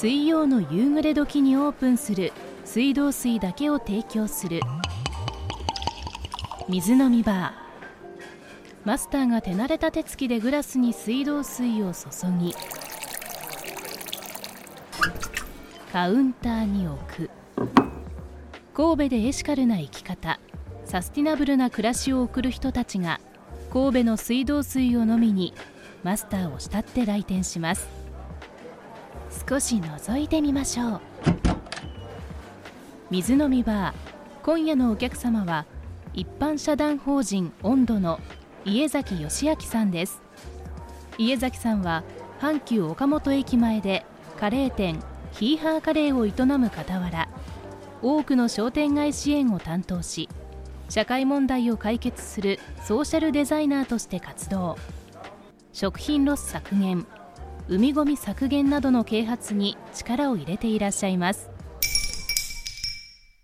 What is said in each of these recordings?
水曜の夕暮れ時にオープンする水道水だけを提供する。水飲みバー。マスターが手慣れた手つきでグラスに水道水を注ぎ。カウンターに置く。神戸でエシカルな生き方。サスティナブルな暮らしを送る人たちが神戸の水道水を飲みにマスターを慕って来店します。少し覗いてみましょう水飲みバー今夜のお客様は一般社団法人温度の家崎義明さんです。家崎さんは阪急岡本駅前でカレー店ヒーハーカレーを営む傍ら多くの商店街支援を担当し社会問題を解決するソーシャルデザイナーとして活動。食品ロス削減。海ごみ削減などの啓発に力を入れていらっしゃいます。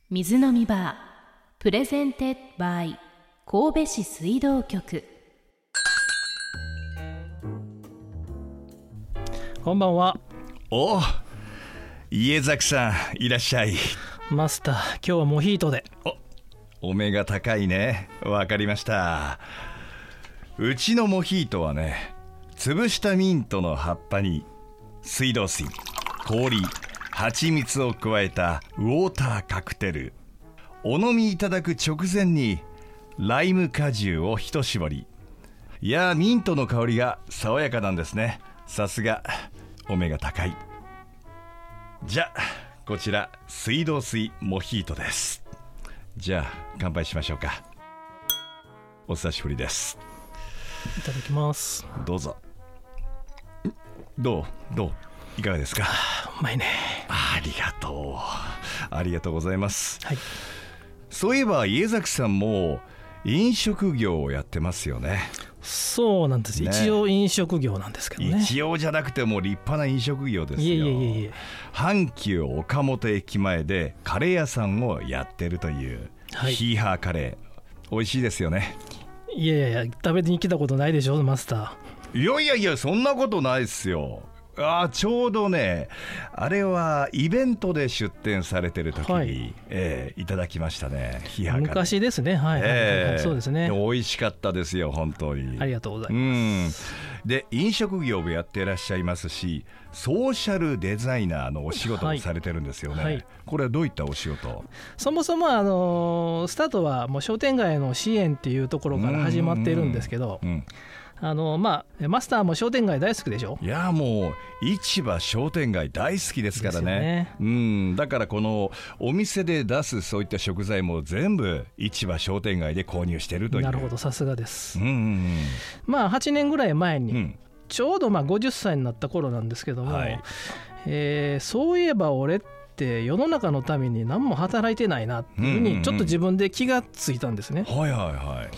水飲みバー presented by 神戸市水道局。こんばんは。お、家崎さんいらっしゃい。マスター今日はモヒートで。お目が高いね。わかりました。うちのモヒートはね潰したミントの葉っぱに水道水氷蜂蜜を加えたウォーターカクテルお飲みいただく直前にライム果汁を一絞りいやミントの香りが爽やかなんですね。さすがお目が高い。じゃあこちら水道水モヒートです。じゃあ乾杯しましょうか。お久しぶりです。いただきます。どうぞどうどういかがですか？うまいね。ありがとう。ありがとうございます。はい。そういえば家崎さんも飲食業をやってますよね。そうなんです、ね。一応飲食業なんですけどね。一応じゃなくても立派な飲食業ですよ。いえいえいえいえ。阪急岡本駅前でカレー屋さんをやってるという、はい。ヒーハーカレー。美味しいですよね。いやいやいや食べに来たことないでしょマスタいやいやいやそんなことないっすよ。あーちょうどねあれはイベントで出店されてる時に、はい。えーいただきましたね。昔ですね。はいえーそうですね。美味しかったですよ本当に。ありがとうございうん。で飲食業もやっていらっしゃいますしソーシャルデザイナーのお仕事はい。をされてるんですよね、はい。これはどういったお仕事？そもそもあのースタートはもう商店街の支援っていうところから始まっているんですけどうんあのまあマスターも商店街大好きでしょ？いやもう市場商店街大好きですからね。ですうんだからこのお店で出すそういった食材も全部市場商店街で購入してるという。なるほどさすがです。うんうんまあ8年ぐらい前に、うん。うんちょうどまあ50歳になった頃なんですけども、はい。えーそういえば俺って世の中のために何も働いてないなっていうふううんうんうん。にちょっと自分で気がついたんですね、はいはいはい。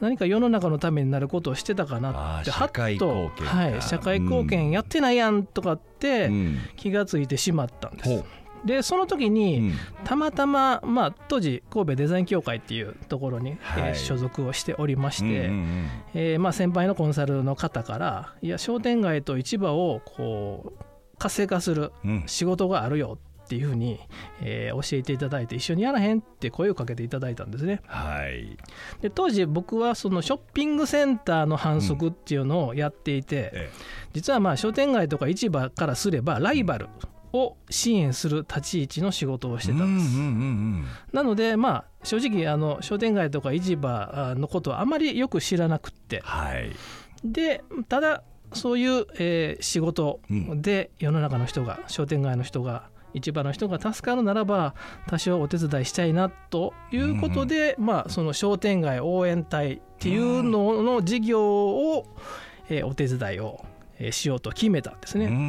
何か世の中のためになることをしてたかなってはっとい、社会貢献やってないやんとかってうん。気がついてしまったんです、ほう。でその時うにん。たまたま、まあ、当時神戸デザイン協会っていうところに、はい。えー所属をしておりまして、うんうんうん。えーまあ、先輩のコンサルの方からいや商店街と市場をこう活性化するうん。仕事があるよっていうふうに、えー教えていただいて一緒にやらへんって声をかけていただいたんですね。はい。で当時僕はそのショッピングセンターの反則っていうのをやっていて、え実はまあ商店街とか市場からすればライバルを支援する立ち位置の仕事をしてたんです、うんうんうんなのでまあ正直あの商店街とか市場のことはあまりよく知らなくって。はい。でただそういう、えー仕事で世の中の人が商店街の人が市場の人が助かるならば多少お手伝いしたいなということで、まあ、その商店街応援隊っていうのの事業を、えーお手伝いをえーしようと決めたんですね。うんうんう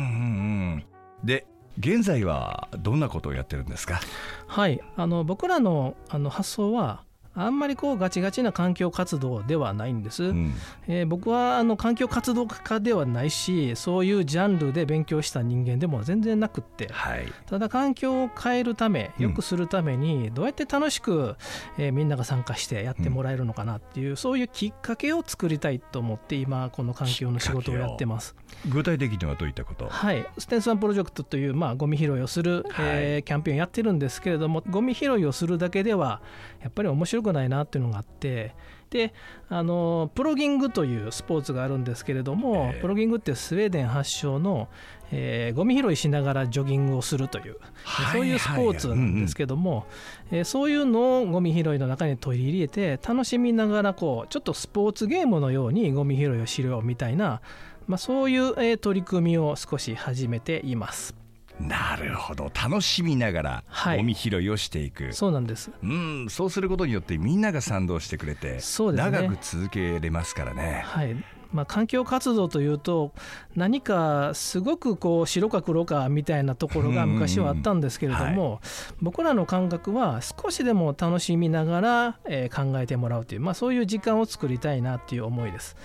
ん。で現在はどんなことをやってるんですか？はい、あの僕らのあの発想はあんまりこうガチガチな環境活動ではないんです、うん。えー僕はあの環境活動家ではないしそういうジャンルで勉強した人間でも全然なくって。はい。ただ環境を変えるためうん良くするためにどうやって楽しく、えーみんなが参加してやってもらえるのかなっていう、そういうきっかけを作りたいと思って今この環境の仕事をやってます。具体的にはどういったこと？はい、ステンスワンプロジェクトという、まあ、ゴミ拾いをする、えーキャンペーンやってるんですけれどもゴミ拾いをするだけではやっぱり面白くないなっていうのがあってであのプロギングというスポーツがあるんですけれども、ええプロギングってスウェーデン発祥の、えーゴミ拾いしながらジョギングをするという、はいそういうスポーツなんですけども、えーそういうのをゴミ拾いの中に取り入れて楽しみながらこうちょっとスポーツゲームのようにゴミ拾いをしようみたいな、まあ、そういう、えー取り組みを少し始めています。なるほど。楽しみながらはい。ゴミ拾いをしていく、そうなんです。うんそうすることによってみんなが賛同してくれてね。長く続けれますからね。はい。まあ、環境活動というと何かすごくこう白か黒かみたいなところが昔はあったんですけれども、僕らの感覚は少しでも楽しみながら、えー考えてもらうという、まあ、そういう時間を作りたいなっていう思いです。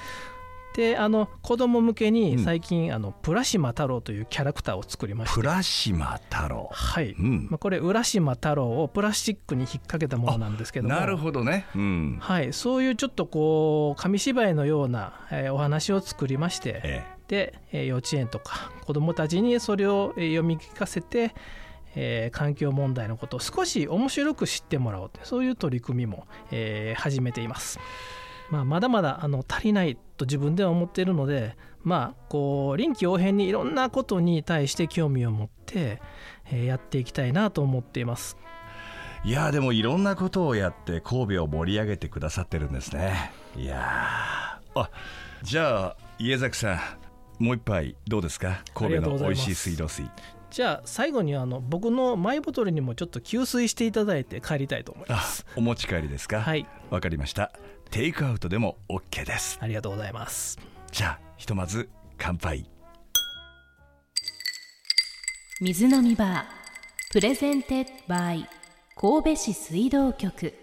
であの子供向けに最近、あのプラシマ太郎というキャラクターを作りまして。プラシマ太郎。はい、うん。まあ、これ浦島太郎をプラスチックに引っ掛けたものなんですけども。なるほどね。うん。はい、そういうちょっとこう紙芝居のような、えーお話を作りまして。えで、えー幼稚園とか子どもたちにそれをえー読み聞かせて、えー環境問題のことを少し面白く知ってもらおうとそういう取り組みも、えー始めています。まあ、まだまだあの足りないと自分では思っているので、まあ、こう臨機応変にいろんなことに対して興味を持って、えーやっていきたいなと思っています。いやでもいろんなことをやって神戸を盛り上げてくださってるんですね。いやー。あじゃあ家崎さんもう一杯どうですか？神戸の美味しい水道水。じゃあ最後にあの僕のマイボトルにもちょっと給水していただいて帰りたいと思いまあす。お持ち帰りですか？はい、わかりましたテイクアウトでも OK です。ありがとうございます。じゃあひとまず乾杯。水飲みバー presented by 神戸市水道局